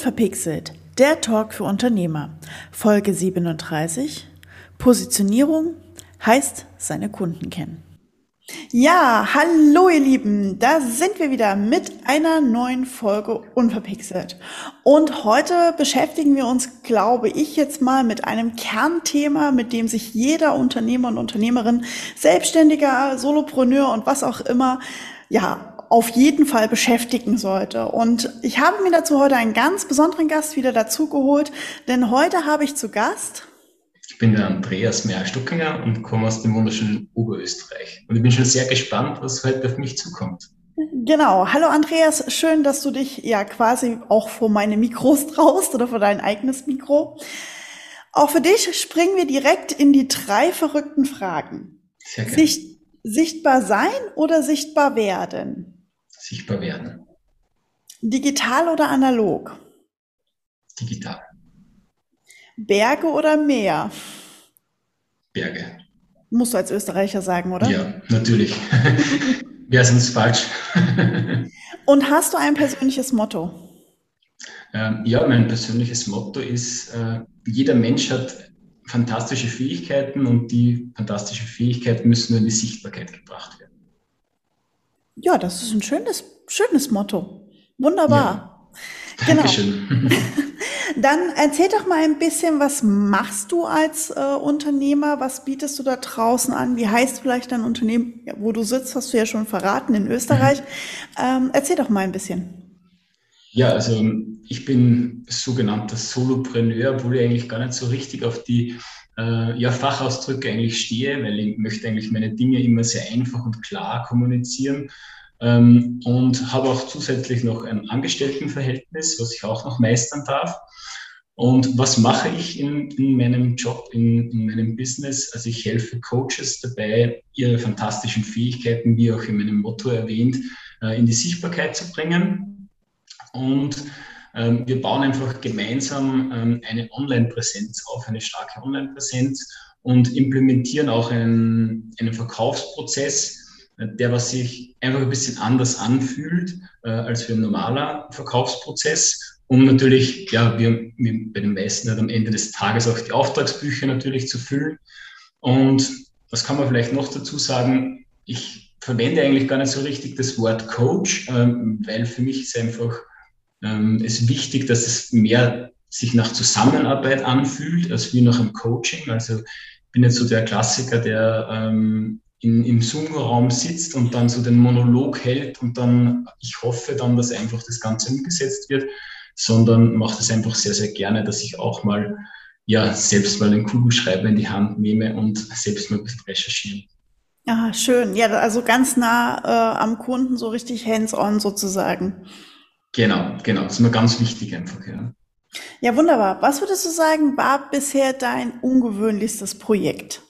Unverpixelt, der Talk für Unternehmer. Folge 37. Positionierung heißt seine Kunden kennen. Ja, hallo ihr Lieben, da sind wir wieder mit einer neuen Folge Unverpixelt. Und heute beschäftigen wir uns, glaube ich, jetzt mal mit einem Kernthema, mit dem sich jeder Unternehmer und Unternehmerin, Selbstständiger, Solopreneur und was auch immer, ja, auf jeden Fall beschäftigen sollte. Und ich habe mir dazu heute einen ganz besonderen Gast wieder dazu geholt, denn heute habe ich zu Gast. Ich bin der Andreas Meyer-Stuckinger und komme aus dem wunderschönen Oberösterreich. Und ich bin schon sehr gespannt, was heute auf mich zukommt. Genau. Hallo Andreas, schön, dass du dich ja quasi auch vor meine Mikros traust oder vor dein eigenes Mikro. Auch für dich springen wir direkt in die drei verrückten Fragen. Sehr gerne. Sicht, sichtbar sein oder sichtbar werden? Sichtbar werden. Digital oder analog? Digital. Berge oder Meer? Berge. Musst du als Österreicher sagen, oder? Ja, natürlich. Wäre sonst falsch. Und hast du ein persönliches Motto? Ähm, ja, mein persönliches Motto ist, äh, jeder Mensch hat fantastische Fähigkeiten und die fantastischen Fähigkeiten müssen nur in die Sichtbarkeit gebracht werden. Ja, das ist ein schönes, schönes Motto. Wunderbar. Ja. Genau. Dankeschön. Dann erzähl doch mal ein bisschen, was machst du als äh, Unternehmer? Was bietest du da draußen an? Wie heißt vielleicht dein Unternehmen, ja, wo du sitzt, hast du ja schon verraten, in Österreich. Mhm. Ähm, erzähl doch mal ein bisschen. Ja, also ich bin sogenannter Solopreneur, obwohl ich eigentlich gar nicht so richtig auf die äh, ja, Fachausdrücke eigentlich stehe, weil ich möchte eigentlich meine Dinge immer sehr einfach und klar kommunizieren. Ähm, und habe auch zusätzlich noch ein Angestelltenverhältnis, was ich auch noch meistern darf. Und was mache ich in, in meinem Job, in, in, meinem Business? Also ich helfe Coaches dabei, ihre fantastischen Fähigkeiten, wie auch in meinem Motto erwähnt, äh, in die Sichtbarkeit zu bringen. Und ähm, wir bauen einfach gemeinsam ähm, eine Online-Präsenz auf, eine starke Online-Präsenz und implementieren auch einen, einen Verkaufsprozess, äh, der was sich einfach ein bisschen anders anfühlt äh, als für ein normaler Verkaufsprozess, um natürlich, ja, wir, wir bei den meisten halt am Ende des Tages auch die Auftragsbücher natürlich zu füllen. Und was kann man vielleicht noch dazu sagen? Ich verwende eigentlich gar nicht so richtig das Wort Coach, ähm, weil für mich ist einfach ähm, ist wichtig, dass es mehr sich nach Zusammenarbeit anfühlt, als wie nach einem Coaching. Also ich bin jetzt so der Klassiker, der ähm, in, im Zoom-Raum sitzt und dann so den Monolog hält und dann, ich hoffe dann, dass einfach das Ganze umgesetzt wird, sondern mache es einfach sehr, sehr gerne, dass ich auch mal ja, selbst mal den Kugelschreiber in die Hand nehme und selbst mal ein bisschen recherchieren. Ah, schön. Ja, also ganz nah äh, am Kunden, so richtig hands-on sozusagen. Genau, genau. Das ist mir ganz wichtig einfach, ja. Ja, wunderbar. Was würdest du sagen, war bisher dein ungewöhnlichstes Projekt?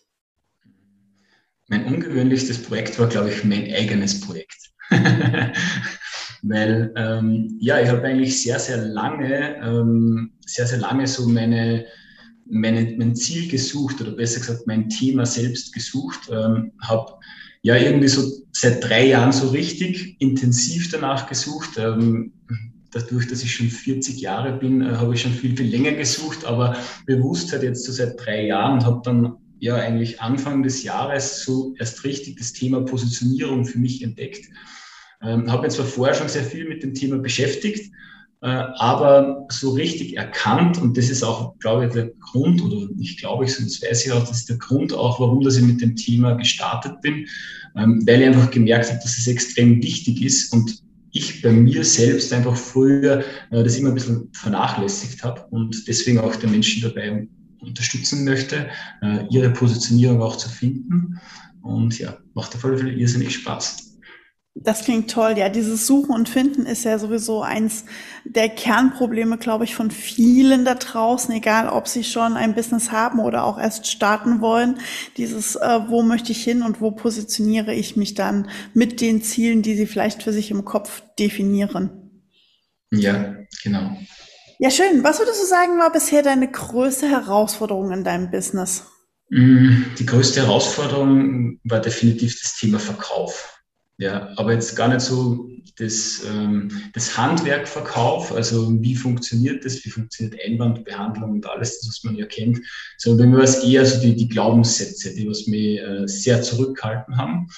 Mein ungewöhnlichstes Projekt war, glaube ich, mein eigenes Projekt. Weil, ähm, ja, ich habe eigentlich sehr, sehr lange, ähm, sehr, sehr lange so meine, meine, mein Ziel gesucht oder besser gesagt mein Thema selbst gesucht, ähm, habe ja irgendwie so seit drei Jahren so richtig intensiv danach gesucht. Ähm, dadurch, dass ich schon 40 Jahre bin, äh, habe ich schon viel, viel länger gesucht, aber bewusst halt jetzt so seit drei Jahren und habe dann ja eigentlich Anfang des Jahres so erst richtig das Thema Positionierung für mich entdeckt. Ähm, habe mir zwar vorher schon sehr viel mit dem Thema beschäftigt, äh, aber so richtig erkannt, und das ist auch, glaube ich, der Grund, oder nicht glaube ich, das weiß ich auch, das ist der Grund auch, warum dass ich mit dem Thema gestartet bin, ähm, weil ich einfach gemerkt habe, dass es extrem wichtig ist und ich bei mir selbst einfach früher äh, das immer ein bisschen vernachlässigt habe und deswegen auch den Menschen dabei unterstützen möchte, äh, ihre Positionierung auch zu finden. Und ja, macht auf alle Fälle irrsinnig Spaß. Das klingt toll. Ja, dieses Suchen und Finden ist ja sowieso eins der Kernprobleme, glaube ich, von vielen da draußen, egal ob sie schon ein Business haben oder auch erst starten wollen. Dieses, äh, wo möchte ich hin und wo positioniere ich mich dann mit den Zielen, die sie vielleicht für sich im Kopf definieren. Ja, genau. Ja, schön. Was würdest du sagen, war bisher deine größte Herausforderung in deinem Business? Mm, die größte Herausforderung war definitiv das Thema Verkauf Ja, aber jetzt gar nicht so das, ähm, das Handwerkverkauf, also wie funktioniert das, wie funktioniert Einwandbehandlung und alles, das, was man ja kennt, sondern bei mir war es eher so die, die Glaubenssätze, die was mich äh, sehr zurückgehalten haben.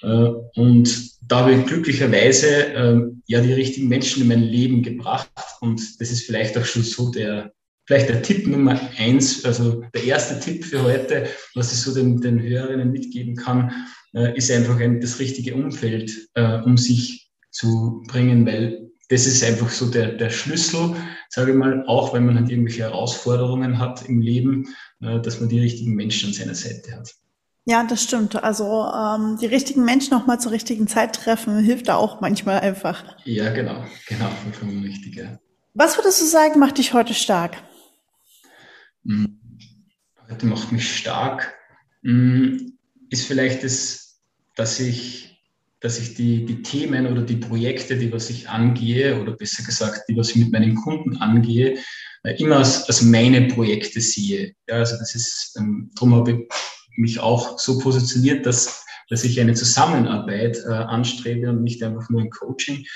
Äh, und da habe ich glücklicherweise äh, ja die richtigen Menschen in mein Leben gebracht und das ist vielleicht auch schon so der, vielleicht der Tipp Nummer eins, also der erste Tipp für heute, was ich so den, den Hörerinnen mitgeben kann, äh, ist einfach ein, das richtige Umfeld, äh, um sich zu bringen, weil das ist einfach so der, der Schlüssel, sage ich mal, auch wenn man halt irgendwelche Herausforderungen hat im Leben, äh, dass man die richtigen Menschen an seiner Seite hat. Ja, das stimmt. Also ähm, die richtigen Menschen auch mal zur richtigen Zeit treffen, hilft da auch manchmal einfach. Ja, genau, genau, vollkommen richtig. Ja. Was würdest du sagen, macht dich heute stark? Hm, heute macht mich stark, hm, ist vielleicht das, dass ich dass ich die, die Themen oder die Projekte, die was ich angehe, oder besser gesagt, die was ich mit meinen Kunden angehe, äh, immer als, als meine Projekte sehe. Ja, also das ist, ähm, darum habe ich mich auch so positioniert, dass, dass ich eine Zusammenarbeit äh, anstrebe und nicht einfach nur ein Coaching.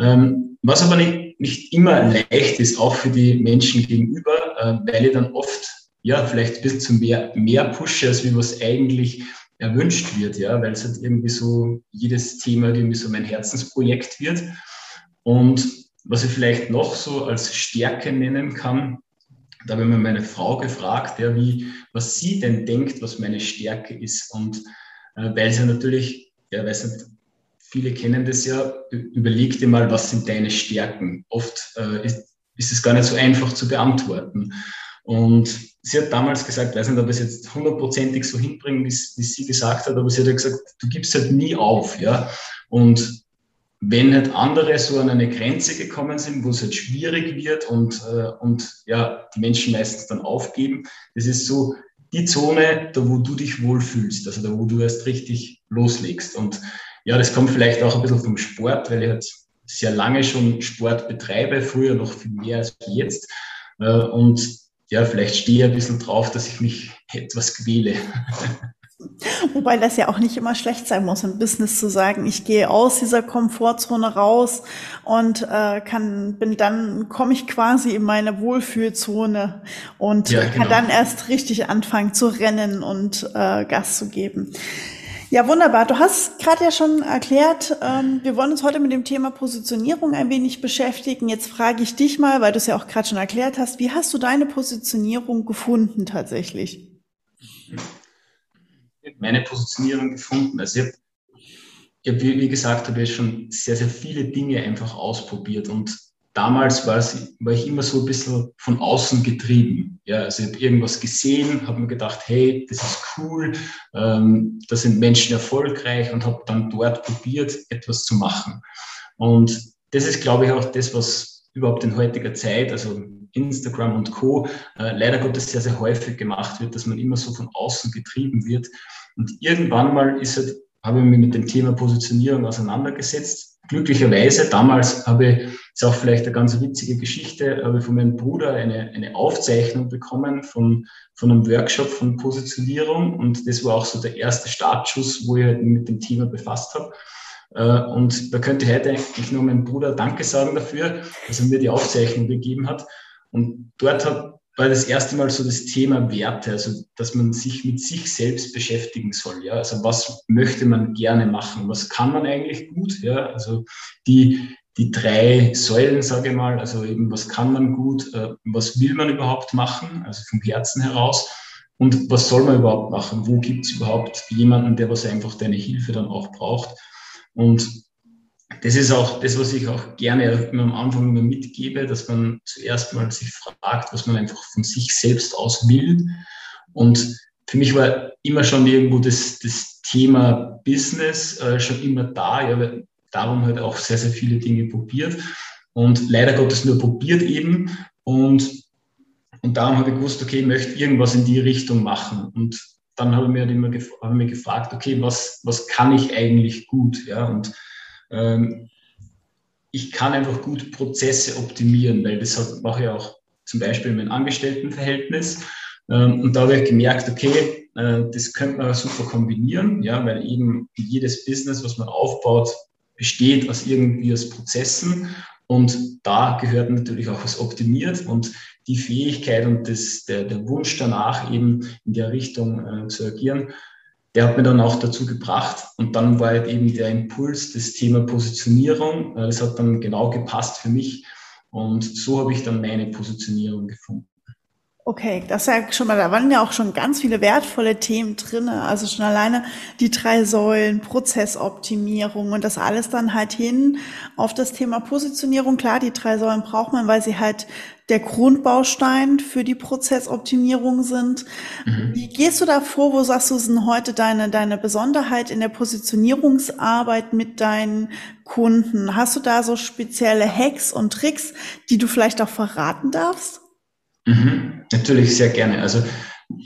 Ähm, was aber nicht, nicht immer leicht ist, auch für die Menschen gegenüber, äh, weil ich dann oft ja, vielleicht bisschen zu mehr, mehr pushe, als wie was eigentlich erwünscht wird, ja, weil es halt irgendwie so jedes Thema irgendwie so mein Herzensprojekt wird. Und was ich vielleicht noch so als Stärke nennen kann, da habe ich mir meine Frau gefragt, ja, wie, was sie denn denkt, was meine Stärke ist. Und äh, weil sie natürlich, ja, weiß nicht, viele kennen das ja, überleg dir mal, was sind deine Stärken. Oft äh, ist, ist es gar nicht so einfach zu beantworten. Und sie hat damals gesagt, weiß nicht, ob es jetzt hundertprozentig so hinbringen, wie, wie sie gesagt hat, aber sie hat gesagt, du gibst halt nie auf, ja. Und wenn halt andere so an eine Grenze gekommen sind, wo es halt schwierig wird und, äh, und ja, die Menschen meistens dann aufgeben, das ist so die Zone, da wo du dich wohlfühlst, also da wo du erst richtig loslegst. Und ja, das kommt vielleicht auch ein bisschen vom Sport, weil ich halt sehr lange schon Sport betreibe, früher noch viel mehr als jetzt. Äh, und ja, vielleicht stehe ich ein bisschen drauf, dass ich mich etwas quäle. Wobei das ja auch nicht immer schlecht sein muss, im Business zu sagen, ich gehe aus dieser Komfortzone raus und äh, kann, bin dann, komme ich quasi in meine Wohlfühlzone und ja, genau. kann dann erst richtig anfangen zu rennen und äh, Gas zu geben. Ja, wunderbar. Du hast gerade ja schon erklärt, ähm, wir wollen uns heute mit dem Thema Positionierung ein wenig beschäftigen. Jetzt frage ich dich mal, weil du es ja auch gerade schon erklärt hast, wie hast du deine Positionierung gefunden tatsächlich? meine Positionierung gefunden. Also ich habe, hab, wie, gesagt, habe ich schon sehr, sehr viele Dinge einfach ausprobiert und damals war, es, war ich immer so ein bisschen von außen getrieben. Ja, also ich habe irgendwas gesehen, habe mir gedacht, hey, das ist cool, ähm, da sind Menschen erfolgreich und habe dann dort probiert, etwas zu machen. Und das ist, glaube ich, auch das, was überhaupt in heutiger Zeit, also Instagram und Co., äh, leider Gottes sehr, sehr häufig gemacht wird, dass man immer so von außen getrieben wird. Und irgendwann mal ist halt, habe ich mich mit dem Thema Positionierung auseinandergesetzt. Glücklicherweise, damals habe ich, ist auch vielleicht eine ganz witzige Geschichte, habe ich von meinem Bruder eine, eine Aufzeichnung bekommen von, von einem Workshop von Positionierung. Und das war auch so der erste Startschuss, wo ich halt mit dem Thema befasst habe. Äh, und da könnte ich heute eigentlich nur meinem Bruder Danke sagen dafür, dass er mir die Aufzeichnung gegeben hat. Und dort hat, war das erste Mal so das Thema Werte, also dass man sich mit sich selbst beschäftigen soll. Ja? Also was möchte man gerne machen? Was kann man eigentlich gut? Ja? Also die, die drei Säulen, sage ich mal, also eben was kann man gut, äh, was will man überhaupt machen, also vom Herzen heraus und was soll man überhaupt machen? Wo gibt es überhaupt jemanden, der was einfach deine Hilfe dann auch braucht? Und das ist auch das, was ich auch gerne am Anfang immer mitgebe, dass man zuerst mal sich fragt, was man einfach von sich selbst aus will. Und für mich war immer schon irgendwo das, das Thema Business äh, schon immer da. Ja, darum halt auch sehr, sehr viele Dinge probiert. Und leider Gottes nur probiert eben. Und, und darum habe ich gewusst, okay, ich möchte irgendwas in die Richtung machen. Und dann habe ich mir halt immer gef habe mir gefragt, okay, was, was kann ich eigentlich gut? Ja, und ähm, ich kann einfach gut Prozesse optimieren, weil das mache ich auch zum Beispiel in meinem Angestelltenverhältnis. Ähm, und da habe ich gemerkt, okay, äh, das könnte man super kombinieren, ja, weil eben jedes Business, was man aufbaut, besteht aus irgendwie aus Prozessen und da gehört natürlich auch was optimiert und die Fähigkeit und das, der, der Wunsch danach eben in der Richtung äh, zu agieren, der hat mir dann auch dazu gebracht. Und dann war halt eben der Impuls, das Thema Positionierung. Äh, das hat dann genau gepasst für mich. Und so habe ich dann meine Positionierung gefunden. Okay, das ist ja schon mal, da waren ja auch schon ganz viele wertvolle Themen drin. Also schon alleine die drei Säulen, Prozessoptimierung und das alles dann halt hin auf das Thema Positionierung. Klar, die drei Säulen braucht man, weil sie halt der Grundbaustein für die Prozessoptimierung sind. Mhm. Wie gehst du da vor? Wo sagst du, sind heute deine, deine Besonderheit in der Positionierungsarbeit mit deinen Kunden? Hast du da so spezielle Hacks und Tricks, die du vielleicht auch verraten darfst? Mhm, natürlich sehr gerne. Also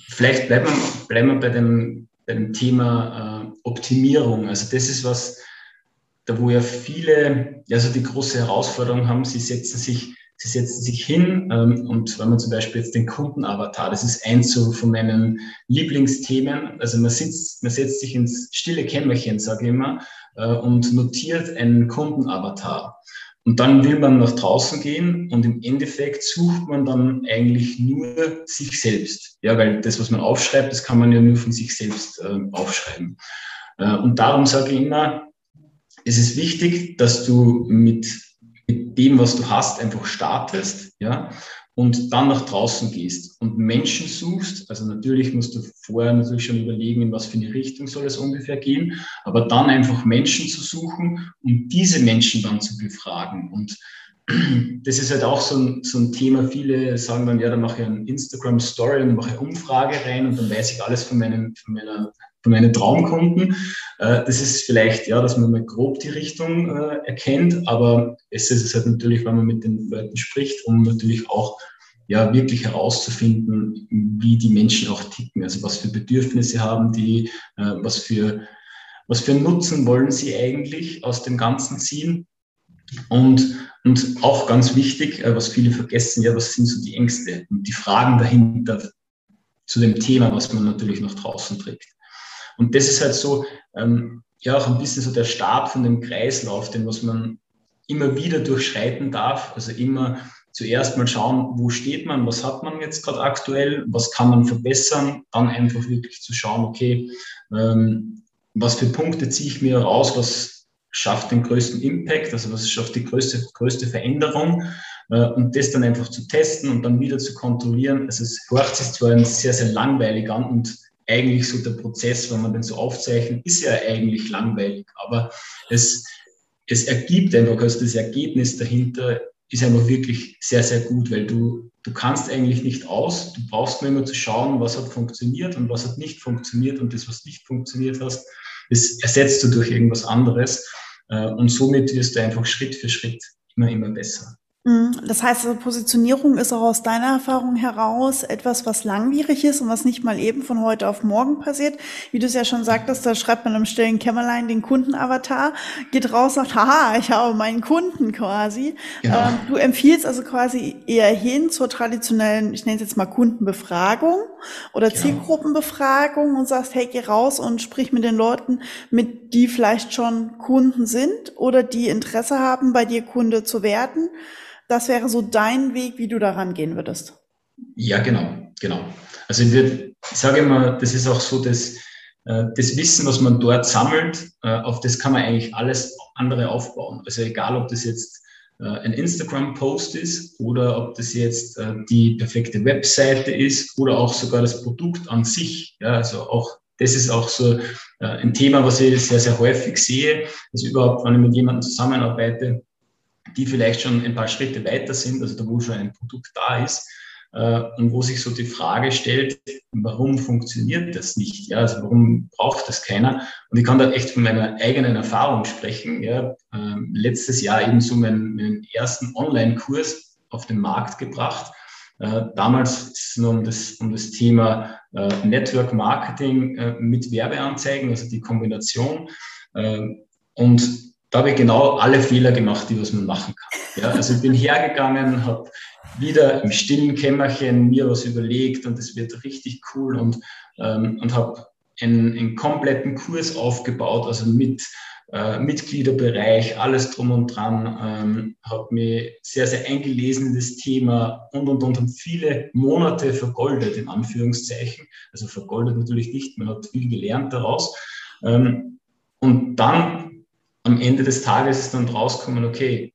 vielleicht bleiben wir, bleiben wir bei, dem, bei dem Thema äh, Optimierung. Also das ist was, da wo ja viele, also die große Herausforderung haben, sie setzen sich, sie setzen sich hin ähm, und wenn man zum Beispiel jetzt den Kundenavatar, das ist eins so von meinen Lieblingsthemen. Also man sitzt, man setzt sich ins stille Kämmerchen, sage ich immer, äh, und notiert einen Kundenavatar. Und dann will man nach draußen gehen und im Endeffekt sucht man dann eigentlich nur sich selbst. Ja, weil das, was man aufschreibt, das kann man ja nur von sich selbst äh, aufschreiben. Äh, und darum sage ich immer, es ist wichtig, dass du mit, mit dem, was du hast, einfach startest. Ja, und dann nach draußen gehst und Menschen suchst, also natürlich musst du vorher natürlich schon überlegen, in was für eine Richtung soll es ungefähr gehen, aber dann einfach Menschen zu suchen und diese Menschen dann zu befragen. Und das ist halt auch so ein, so ein Thema. Viele sagen dann, ja, dann mache ich eine Instagram-Story und mache Umfrage rein und dann weiß ich alles von, meinen, von, meiner, meinen Traumkunden. Äh, das ist vielleicht, ja, dass man mal grob die Richtung äh, erkennt, aber es ist halt natürlich, wenn man mit den Leuten spricht, um natürlich auch ja, wirklich herauszufinden, wie die Menschen auch ticken, also was für Bedürfnisse haben die, äh, was für was für Nutzen wollen sie eigentlich aus dem Ganzen ziehen und, und auch ganz wichtig, äh, was viele vergessen, ja, was sind so die Ängste und die Fragen dahinter zu dem Thema, was man natürlich nach draußen trägt. Und das ist halt so, ähm, ja, auch ein bisschen so der Start von dem Kreislauf, den was man immer wieder durchschreiten darf. Also immer zuerst mal schauen, wo steht man, was hat man jetzt gerade aktuell, was kann man verbessern, dann einfach wirklich zu schauen, okay, ähm, was für Punkte ziehe ich mir raus, was schafft den größten Impact, also was schafft die größte, größte Veränderung äh, und das dann einfach zu testen und dann wieder zu kontrollieren. Also es hört sich zwar sehr, sehr langweilig an und eigentlich so der Prozess, wenn man den so aufzeichnet, ist ja eigentlich langweilig, aber es, es ergibt einfach, also das Ergebnis dahinter ist einfach wirklich sehr, sehr gut, weil du, du kannst eigentlich nicht aus, du brauchst nur immer zu schauen, was hat funktioniert und was hat nicht funktioniert und das, was nicht funktioniert hast, das ersetzt du durch irgendwas anderes. Äh, und somit wirst du einfach Schritt für Schritt immer, immer besser. Mhm. Das heißt, also Positionierung ist auch aus deiner Erfahrung heraus etwas, was langwierig ist und was nicht mal eben von heute auf morgen passiert. Wie du es ja schon sagtest, da schreibt man im stillen Kämmerlein den Kundenavatar, geht raus, sagt, haha, ich habe meinen Kunden quasi. Genau. Ähm, du empfiehlst also quasi eher hin zur traditionellen, ich nenne es jetzt mal Kundenbefragung oder genau. Zielgruppenbefragung und sagst, hey, geh raus und sprich mit den Leuten, mit die vielleicht schon Kunden sind oder die Interesse haben, bei dir Kunde zu werden das wäre so dein Weg, wie du daran gehen würdest. Ja, genau, genau. Also ich, sage immer, das ist auch so, dass äh, das Wissen, was man dort sammelt, äh, auf das kann man eigentlich alles andere aufbauen. Also egal, ob das jetzt äh, ein Instagram-Post ist oder ob das jetzt die perfekte Webseite ist oder auch sogar das Produkt an sich. Ja, also auch das ist auch so ein Thema, was ich sehr, sehr häufig sehe, dass überhaupt, wenn ich mit jemandem zusammenarbeite, die vielleicht schon ein paar Schritte weiter sind, also da wo schon ein Produkt da ist äh, und wo sich so die Frage stellt, warum funktioniert das nicht? Ja, also warum braucht das keiner? Und ich kann da echt von meiner eigenen Erfahrung sprechen. Ja, äh, letztes Jahr eben so meinen, meinen ersten Online-Kurs auf den Markt gebracht. Äh, damals ist es nur um das, um das Thema äh, Network Marketing äh, mit Werbeanzeigen, also die Kombination. Äh, und da habe ich genau alle Fehler gemacht, die was man machen kann. Ja, also ich bin hergegangen, habe wieder im stillen Kämmerchen mir was überlegt und es wird richtig cool und, ähm, und habe einen, einen kompletten Kurs aufgebaut, also mit äh, Mitgliederbereich, alles drum und dran, ähm, habe mich sehr, sehr eingelesen in das Thema und, und, und, habe viele Monate vergoldet, in Anführungszeichen. Also vergoldet natürlich nicht, man hat viel gelernt daraus. Ähm, und dann am Ende des Tages ist dann rausgekommen, okay,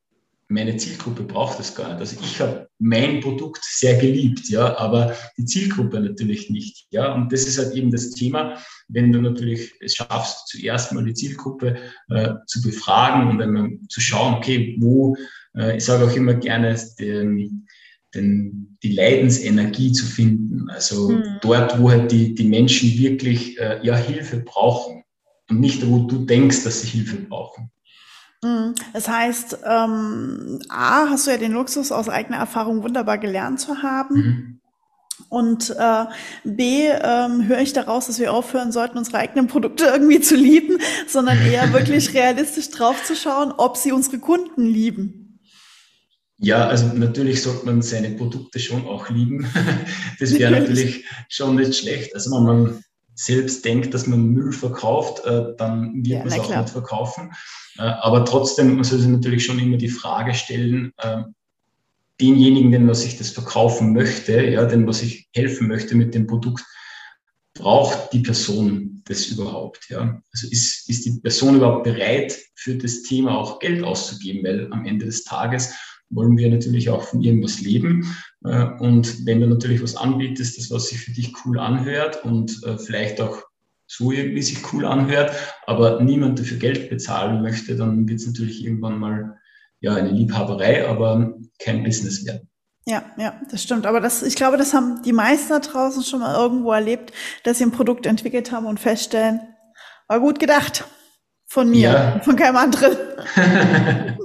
meine Zielgruppe braucht es gar nicht. Also ich habe mein Produkt sehr geliebt, ja, aber die Zielgruppe natürlich nicht, ja. Und das ist halt eben das Thema, wenn du natürlich es schaffst, zuerst mal die Zielgruppe äh, zu befragen und dann zu schauen, okay, wo, äh, ich sage auch immer gerne, den, den, die Leidensenergie zu finden. Also mhm. dort, wo halt die, die Menschen wirklich äh, ja Hilfe brauchen und nicht, wo du denkst, dass sie Hilfe brauchen. Mhm. Das heißt, ähm, A, hast du ja den Luxus aus eigener Erfahrung wunderbar gelernt zu haben. Mhm. Und äh, B, ähm, höre ich daraus, dass wir aufhören sollten, unsere eigenen Produkte irgendwie zu lieben, sondern eher wirklich realistisch drauf zu schauen, ob sie unsere Kunden lieben. Ja, also natürlich sollte man seine Produkte schon auch lieben. Das wäre natürlich schon nicht schlecht. Also wenn man selbst denkt, dass man Müll verkauft, äh, dann wird ja, man es auch klar. nicht verkaufen. Äh, aber trotzdem, man soll sich natürlich schon immer die Frage stellen, äh, denjenigen, den was ich das verkaufen möchte, ja, den was ich helfen möchte mit dem Produkt, braucht die Person das überhaupt? Ja? Also ist, ist die Person überhaupt bereit, für das Thema auch Geld auszugeben? Weil am Ende des Tages wollen wir natürlich auch von irgendwas leben. Äh, und wenn du natürlich was anbietest, das was sich für dich cool anhört und vielleicht auch so irgendwie sich cool anhört, aber niemand dafür Geld bezahlen möchte, dann wird es natürlich irgendwann mal ja eine Liebhaberei, aber kein Business werden. Ja, ja, das stimmt. Aber das, ich glaube, das haben die meisten da draußen schon mal irgendwo erlebt, dass sie ein Produkt entwickelt haben und feststellen, war gut gedacht. Von mir, ja. von keinem anderen.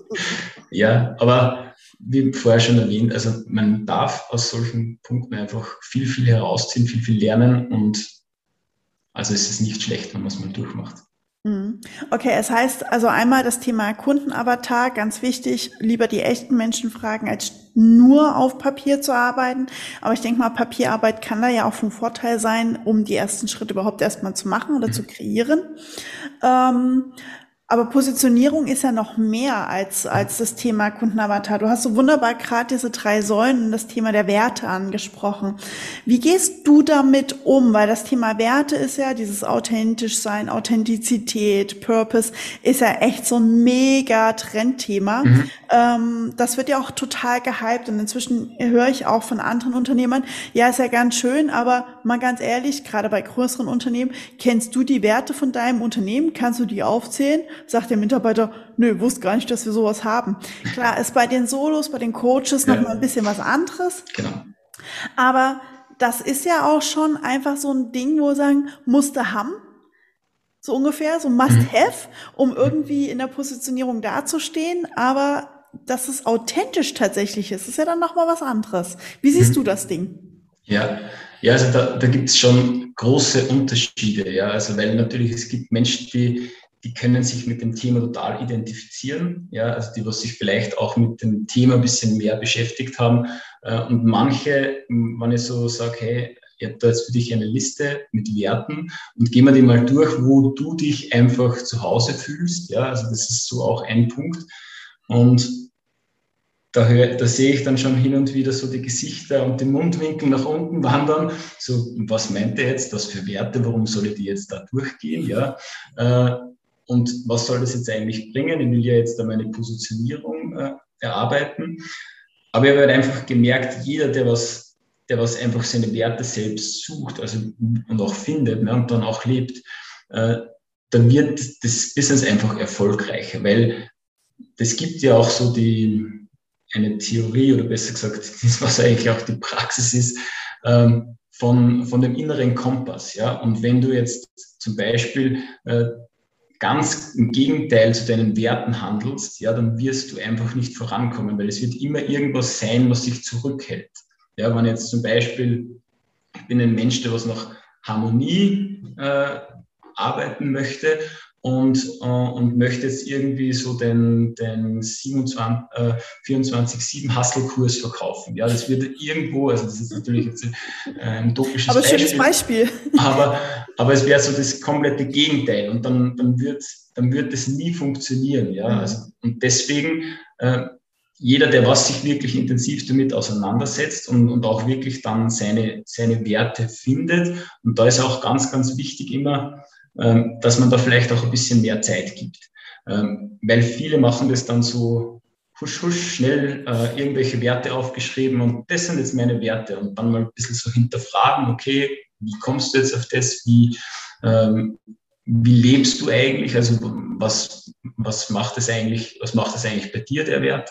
ja, aber wie vorher schon erwähnt, also man darf aus solchen Punkten einfach viel, viel herausziehen, viel, viel lernen und also es ist nicht schlecht, wenn man es mal durchmacht. Mhm. Okay, es heißt also einmal das Thema Kundenavatar, ganz wichtig, lieber die echten Menschen fragen, als nur auf Papier zu arbeiten. Aber ich denke mal, Papierarbeit kann da ja auch von Vorteil sein, um die ersten Schritte überhaupt erstmal zu machen oder mhm. zu kreieren. Ähm, aber Positionierung ist ja noch mehr als, als das Thema Kundenavatar. Du hast so wunderbar gerade diese drei Säulen und das Thema der Werte angesprochen. Wie gehst du damit um? Weil das Thema Werte ist ja dieses authentisch sein, Authentizität, Purpose ist ja echt so ein mega Trendthema. Mhm. Ähm, das wird ja auch total gehypt und inzwischen höre ich auch von anderen Unternehmern, ja, ist ja ganz schön, aber mal ganz ehrlich, gerade bei größeren Unternehmen, kennst du die Werte von deinem Unternehmen? Kannst du die aufzählen? Sagt der Mitarbeiter, nö, wusste gar nicht, dass wir sowas haben. Klar, ist bei den Solos, bei den Coaches ja. noch mal ein bisschen was anderes. Genau. Aber das ist ja auch schon einfach so ein Ding, wo wir sagen, musste haben. So ungefähr, so must mhm. have, um irgendwie in der Positionierung dazustehen. Aber dass es authentisch tatsächlich ist, ist ja dann noch mal was anderes. Wie siehst mhm. du das Ding? Ja, ja, also da, da gibt es schon große Unterschiede, ja. Also weil natürlich es gibt Menschen, die die können sich mit dem Thema total identifizieren, ja, also die, was sich vielleicht auch mit dem Thema ein bisschen mehr beschäftigt haben. Äh, und manche, wenn ich so sage, hey, ich habe da jetzt für dich eine Liste mit Werten und gehen wir die mal durch, wo du dich einfach zu Hause fühlst. Ja, also das ist so auch ein Punkt. Und da, hör, da sehe ich dann schon hin und wieder so die Gesichter und die Mundwinkel nach unten wandern. So, was meint er jetzt? Was für Werte? Warum soll ich die jetzt da durchgehen? Ja, äh, und was soll das jetzt eigentlich bringen? Ich will ja jetzt da meine Positionierung äh, erarbeiten. Aber ich habe halt einfach gemerkt, jeder, der was, der was einfach seine Werte selbst sucht also, und auch findet ne, und dann auch lebt, äh, dann wird das Business einfach erfolgreicher, weil das gibt ja auch so die, eine Theorie oder besser gesagt, das, was eigentlich auch die Praxis ist, ähm, von, von dem inneren Kompass. Ja? Und wenn du jetzt zum Beispiel äh, ganz im Gegenteil zu deinen Werten handelst, ja, dann wirst du einfach nicht vorankommen, weil es wird immer irgendwas sein, was dich zurückhält. Ja, wenn jetzt zum Beispiel, ich bin ein Mensch, der was nach Harmonie äh, arbeiten möchte und, äh, und möchte jetzt irgendwie so den, den 27, äh, 24-7 Hustle-Kurs verkaufen. Ja, das wird irgendwo, also das ist natürlich jetzt äh, ein utopisches aber Beispiel. schönes Beispiel. Aber, aber es wäre so das komplette Gegenteil und dann, dann wird dann wird es nie funktionieren. Ja? Mhm. Also, und deswegen äh, jeder, der was sich wirklich intensiv damit auseinandersetzt und, und auch wirklich dann seine, seine Werte findet. Und da ist auch ganz, ganz wichtig immer, dass man da vielleicht auch ein bisschen mehr Zeit gibt. Ähm, weil viele machen das dann so husch, husch, schnell äh, irgendwelche Werte aufgeschrieben und das sind jetzt meine Werte und dann mal ein bisschen so hinterfragen, okay, wie kommst du jetzt auf das, wie, ähm, wie lebst du eigentlich, also was, was macht es eigentlich, was macht es eigentlich bei dir, der Wert?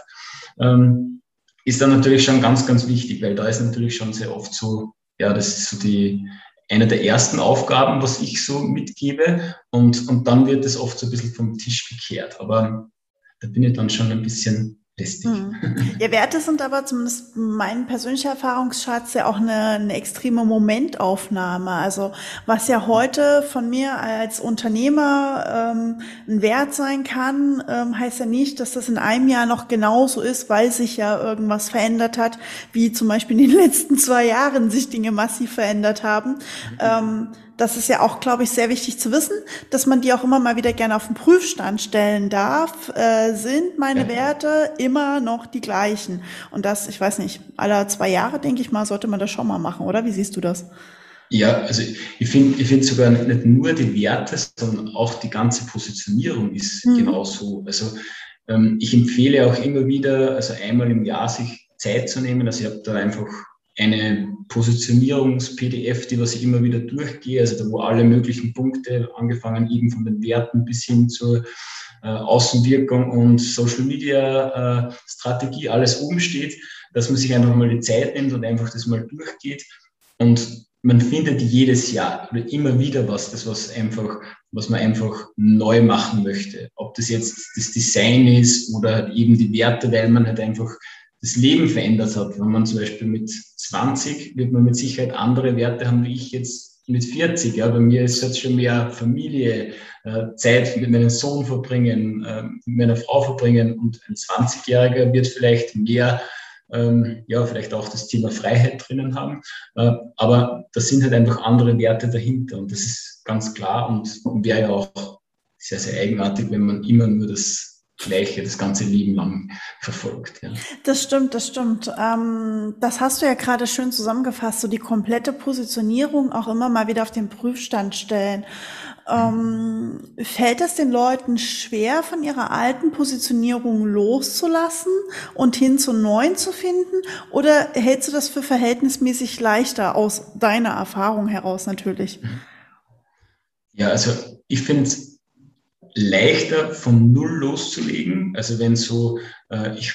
ähm, ist dann natürlich schon ganz, ganz wichtig, weil da ist natürlich schon sehr oft so, ja, das ist so die, eine der ersten Aufgaben, was ich so mitgebe und, und dann wird es oft so ein bisschen vom Tisch gekehrt. Aber da bin ich dann schon ein bisschen lästig. Hm. Ja, Werte sind aber zumindest mein persönlicher Erfahrungsschatz ja auch eine, eine extreme Momentaufnahme. Also was ja heute von mir als Unternehmer ähm, ein Wert sein kann, ähm, heißt ja nicht, dass das in einem Jahr noch genauso ist, weil sich ja irgendwas verändert hat, wie zum Beispiel in den letzten zwei Jahren sich Dinge massiv verändert haben. Mhm. Ähm, das ist ja auch, glaube ich, sehr wichtig zu wissen, dass man die auch immer mal wieder gerne auf den Prüfstand stellen darf. Äh, sind meine ja. Werte immer noch die gleichen? Und das, ich weiß nicht, alle zwei Jahre, denke ich mal, sollte man das schon mal machen, oder? Wie siehst du das? Ja, also ich finde ich finde sogar nicht nur die Werte, sondern auch die ganze Positionierung ist mhm. genauso. Also ähm, ich empfehle auch immer wieder, also einmal im Jahr sich Zeit zu nehmen. Also ich habe da einfach eine Positionierungs-PDF, die was ich immer wieder durchgehe, also da wo alle möglichen Punkte, angefangen eben von den Werten bis hin zur äh, Außenwirkung und Social Media äh, Strategie, alles oben steht, dass man sich einfach mal die Zeit nimmt und einfach das mal durchgeht und man findet jedes Jahr oder immer wieder was, das was einfach, was man einfach neu machen möchte. Ob das jetzt das Design ist oder eben die Werte, weil man halt einfach das Leben verändert hat. Wenn man zum Beispiel mit 20 wird man mit Sicherheit andere Werte haben, wie ich jetzt mit 40. Ja, bei mir ist jetzt schon mehr Familie, äh, Zeit mit meinem Sohn verbringen, äh, mit meiner Frau verbringen und ein 20-Jähriger wird vielleicht mehr ähm, ja, vielleicht auch das Thema Freiheit drinnen haben. Äh, aber da sind halt einfach andere Werte dahinter und das ist ganz klar und wäre ja auch sehr, sehr eigenartig, wenn man immer nur das Gleiche das ganze Leben lang verfolgt. Ja. Das stimmt, das stimmt. Ähm, das hast du ja gerade schön zusammengefasst, so die komplette Positionierung auch immer mal wieder auf den Prüfstand stellen. Ähm, fällt es den Leuten schwer, von ihrer alten Positionierung loszulassen und hin zu neuen zu finden? Oder hältst du das für verhältnismäßig leichter aus deiner Erfahrung heraus natürlich? Ja, also ich finde es leichter von Null loszulegen. Also wenn so äh, ich,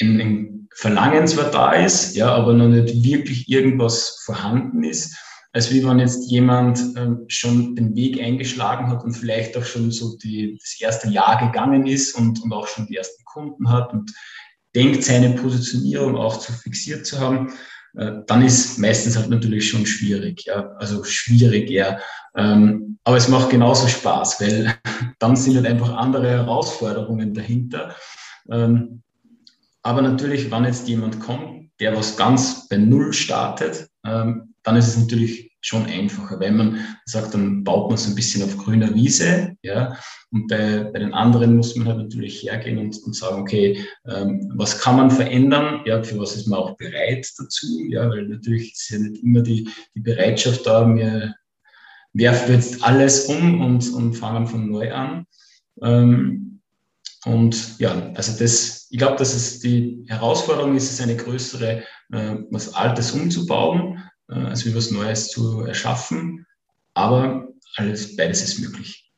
ein, ein Verlangen zwar da ist, ja, aber noch nicht wirklich irgendwas vorhanden ist, als wie wenn jetzt jemand ähm, schon den Weg eingeschlagen hat und vielleicht auch schon so die, das erste Jahr gegangen ist und, und auch schon die ersten Kunden hat und denkt, seine Positionierung auch zu fixiert zu haben, äh, dann ist meistens halt natürlich schon schwierig, ja, also schwierig eher. Ähm, aber es macht genauso Spaß, weil dann sind halt einfach andere Herausforderungen dahinter. Ähm, aber natürlich, wenn jetzt jemand kommt, der was ganz bei Null startet, ähm, dann ist es natürlich schon einfacher, weil man sagt, dann baut man so ein bisschen auf grüner Wiese, ja, und bei, bei den anderen muss man halt natürlich hergehen und, und sagen, okay, ähm, was kann man verändern, ja, für was ist man auch bereit dazu, ja, weil natürlich ist ja nicht immer die, die Bereitschaft da, mir werfen jetzt alles um und, und fangen von neu an. Ähm, und ja, also das, ich glaube, dass es die Herausforderung ist, es eine größere, äh, was Altes umzubauen, äh, als wie was Neues zu erschaffen. Aber alles, beides ist möglich.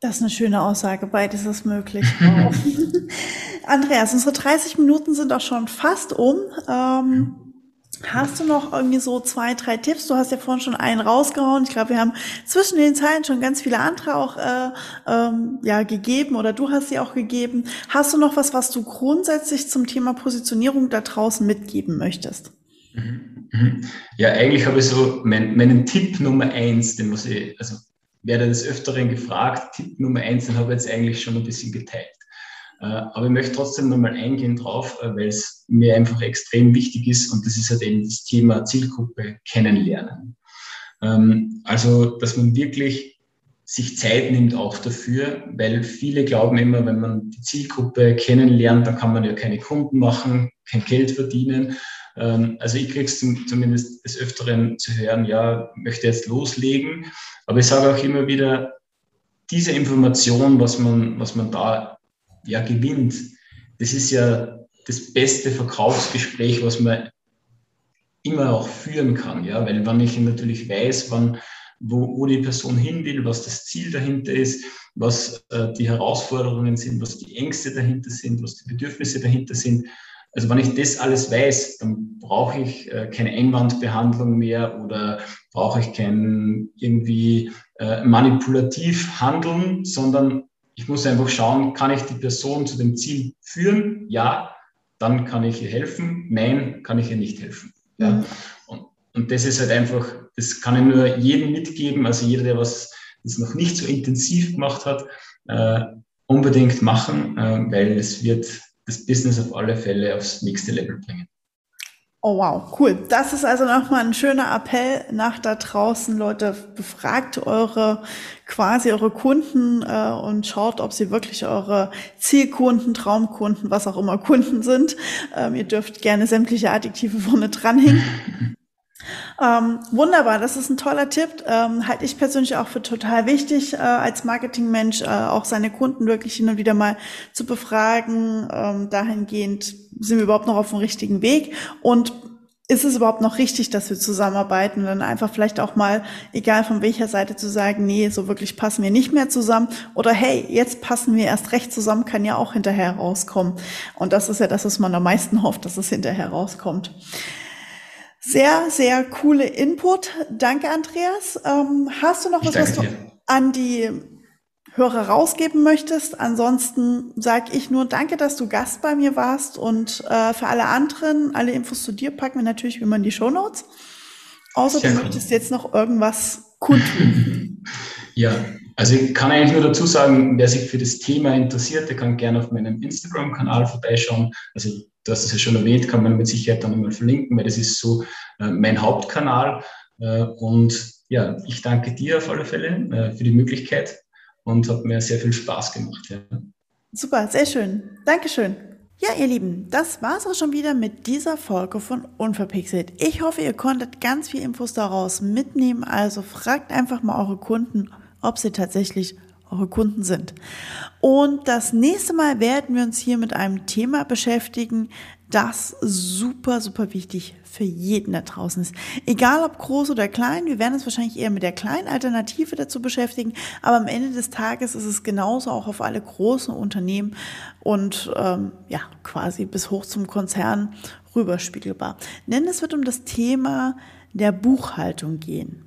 Das ist eine schöne Aussage. Beides ist möglich. Andreas, unsere 30 Minuten sind auch schon fast um. Ähm, Hast du noch irgendwie so zwei, drei Tipps? Du hast ja vorhin schon einen rausgehauen. Ich glaube, wir haben zwischen den Zeilen schon ganz viele andere auch äh, ähm, ja gegeben oder du hast sie auch gegeben. Hast du noch was, was du grundsätzlich zum Thema Positionierung da draußen mitgeben möchtest? Mhm. Mhm. Ja, eigentlich habe ich so mein, meinen Tipp Nummer eins, den muss ich, also werde des Öfteren gefragt. Tipp Nummer eins, den habe ich jetzt eigentlich schon ein bisschen geteilt. Äh, aber ich möchte trotzdem nochmal eingehen drauf, äh, weil es mir einfach extrem wichtig ist und das ist halt eben das Thema Zielgruppe kennenlernen. Ähm, also, dass man wirklich sich Zeit nimmt auch dafür, weil viele glauben immer, wenn man die Zielgruppe kennenlernt, dann kann man ja keine Kunden machen, kein Geld verdienen. Ähm, also ich kriege es zumindest des Öfteren zu hören, ja, möchte jetzt loslegen. Aber ich sage auch immer wieder, diese Information, was man, was man da ja gewinnt, das ist ja das beste Verkaufsgespräch, was man immer auch führen kann. Ja, weil wenn ich natürlich weiß, wann, wo, wo die Person hin will, was das Ziel dahinter ist, was äh, die Herausforderungen sind, was die Ängste dahinter sind, was die Bedürfnisse dahinter sind. Also wenn ich das alles weiß, dann brauche ich äh, keine Einwandbehandlung mehr oder brauche ich kein irgendwie äh, manipulativ handeln, sondern ich muss einfach schauen, kann ich die Person zu dem Ziel führen? Ja, dann kann ich ihr helfen. Nein, kann ich ihr nicht helfen. Ja? Mhm. Und, und das ist halt einfach, das kann ich nur jedem mitgeben, also jeder, der was das noch nicht so intensiv gemacht hat, äh, unbedingt machen, äh, weil es wird das Business auf alle Fälle aufs nächste Level bringen. Oh wow, cool. Das ist also nochmal ein schöner Appell nach da draußen. Leute, befragt eure quasi eure Kunden äh, und schaut, ob sie wirklich eure Zielkunden, Traumkunden, was auch immer Kunden sind. Ähm, ihr dürft gerne sämtliche Adjektive vorne dranhängen. Ähm, wunderbar, das ist ein toller Tipp. Ähm, halte ich persönlich auch für total wichtig, äh, als Marketingmensch äh, auch seine Kunden wirklich hin und wieder mal zu befragen. Ähm, dahingehend sind wir überhaupt noch auf dem richtigen Weg und ist es überhaupt noch richtig, dass wir zusammenarbeiten und dann einfach vielleicht auch mal, egal von welcher Seite zu sagen, nee, so wirklich passen wir nicht mehr zusammen oder hey, jetzt passen wir erst recht zusammen, kann ja auch hinterher rauskommen. Und das ist ja das, was man am meisten hofft, dass es hinterher rauskommt. Sehr, sehr coole Input. Danke, Andreas. Ähm, hast du noch was, was du an die Hörer rausgeben möchtest? Ansonsten sage ich nur danke, dass du Gast bei mir warst und äh, für alle anderen, alle Infos zu dir packen wir natürlich wie immer in die Show Notes. Außer sehr du cool. möchtest jetzt noch irgendwas kundtun. ja, also ich kann eigentlich nur dazu sagen, wer sich für das Thema interessiert, der kann gerne auf meinem Instagram-Kanal vorbeischauen. Also du hast es ja schon erwähnt, kann man mit Sicherheit dann nochmal verlinken, weil das ist so äh, mein Hauptkanal. Äh, und ja, ich danke dir auf alle Fälle äh, für die Möglichkeit und hat mir sehr viel Spaß gemacht. Ja. Super, sehr schön. Dankeschön. Ja, ihr Lieben, das war's auch schon wieder mit dieser Folge von Unverpixelt. Ich hoffe, ihr konntet ganz viel Infos daraus mitnehmen. Also fragt einfach mal eure Kunden, ob sie tatsächlich eure Kunden sind. Und das nächste Mal werden wir uns hier mit einem Thema beschäftigen, das super, super wichtig für jeden da draußen ist. Egal ob groß oder klein, wir werden uns wahrscheinlich eher mit der kleinen Alternative dazu beschäftigen, aber am Ende des Tages ist es genauso auch auf alle großen Unternehmen und ähm, ja, quasi bis hoch zum Konzern rüberspiegelbar. Denn es wird um das Thema der Buchhaltung gehen.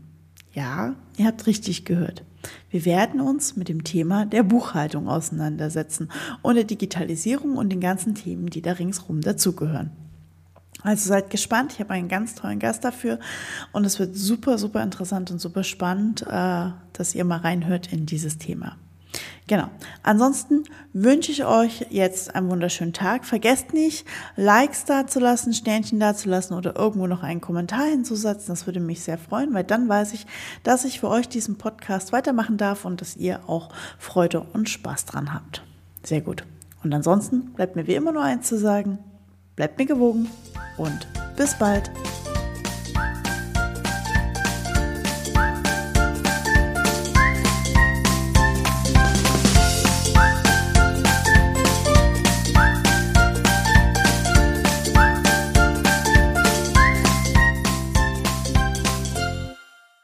Ja, ihr habt richtig gehört. Wir werden uns mit dem Thema der Buchhaltung auseinandersetzen und der Digitalisierung und den ganzen Themen, die da ringsrum dazugehören. Also seid gespannt, ich habe einen ganz tollen Gast dafür und es wird super, super interessant und super spannend, äh, dass ihr mal reinhört in dieses Thema. Genau. Ansonsten wünsche ich euch jetzt einen wunderschönen Tag. Vergesst nicht, Likes dazulassen, Sternchen dazulassen oder irgendwo noch einen Kommentar hinzusetzen. Das würde mich sehr freuen, weil dann weiß ich, dass ich für euch diesen Podcast weitermachen darf und dass ihr auch Freude und Spaß dran habt. Sehr gut. Und ansonsten bleibt mir wie immer nur eins zu sagen. Bleibt mir gewogen und bis bald.